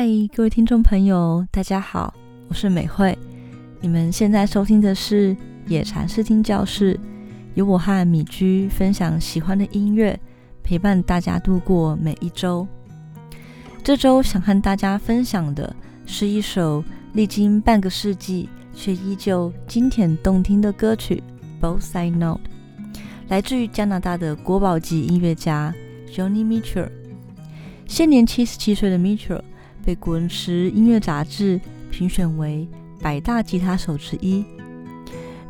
嗨，各位听众朋友，大家好，我是美惠。你们现在收听的是野禅视听教室，由我和米居分享喜欢的音乐，陪伴大家度过每一周。这周想和大家分享的是一首历经半个世纪却依旧经典动听的歌曲《Both I Know》，来自于加拿大的国宝级音乐家 Johnny Mitchell。现年七十七岁的 Mitchell 被《滚石音乐杂志》评选为百大吉他手之一，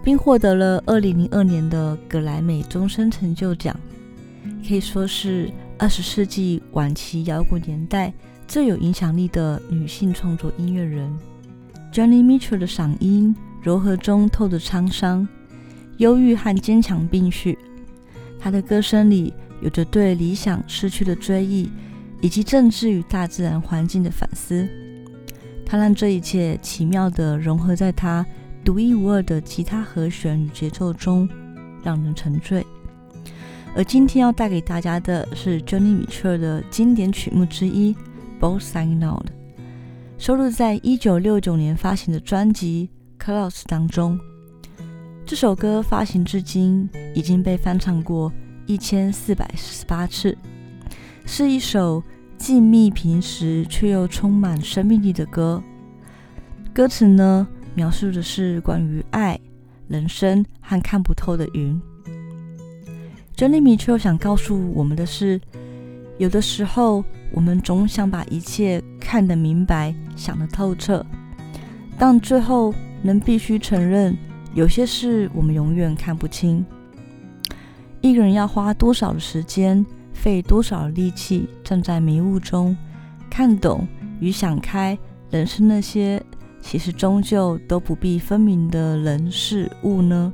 并获得了二零零二年的格莱美终身成就奖，可以说是二十世纪晚期摇滚年代最有影响力的女性创作音乐人。Johnny Mitchell 的嗓音柔和中透着沧桑、忧郁和坚强并蓄，她的歌声里有着对理想失去的追忆。以及政治与大自然环境的反思，他让这一切奇妙地融合在他独一无二的吉他和弦与节奏中，让人沉醉。而今天要带给大家的是 Johnny Mitchell 的经典曲目之一《Both I Know》，收录在1969年发行的专辑《Clouds》当中。这首歌发行至今已经被翻唱过1448次。是一首静谧平实却又充满生命力的歌。歌词呢，描述的是关于爱、人生和看不透的云。Johnny Mitchell 想告诉我们的是，有的时候我们总想把一切看得明白、想得透彻，但最后能必须承认，有些事我们永远看不清。一个人要花多少的时间？费多少力气站在迷雾中，看懂与想开人生那些其实终究都不必分明的人事物呢？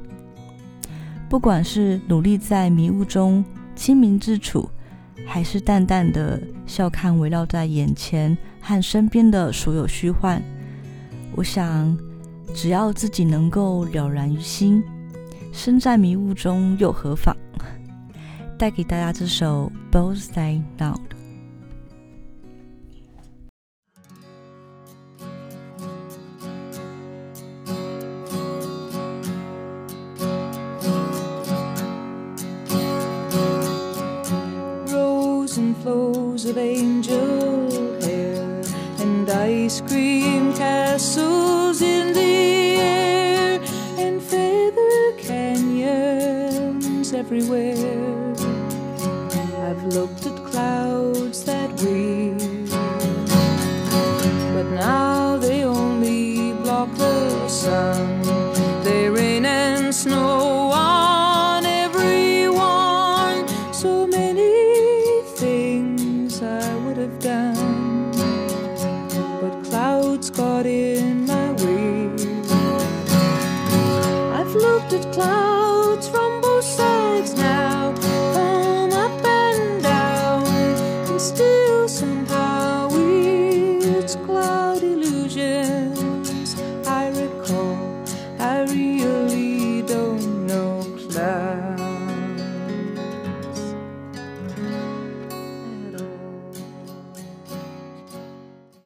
不管是努力在迷雾中清明自处，还是淡淡的笑看围绕在眼前和身边的所有虚幻，我想，只要自己能够了然于心，身在迷雾中又何妨？带给大家这首《Both I Know》。Rose and flows of angel hair and ice cream castles in the air and feather canyons everywhere. Looked at clouds that way, but now they only block the sun. They rain and snow on everyone. So many things I would have done, but clouds got in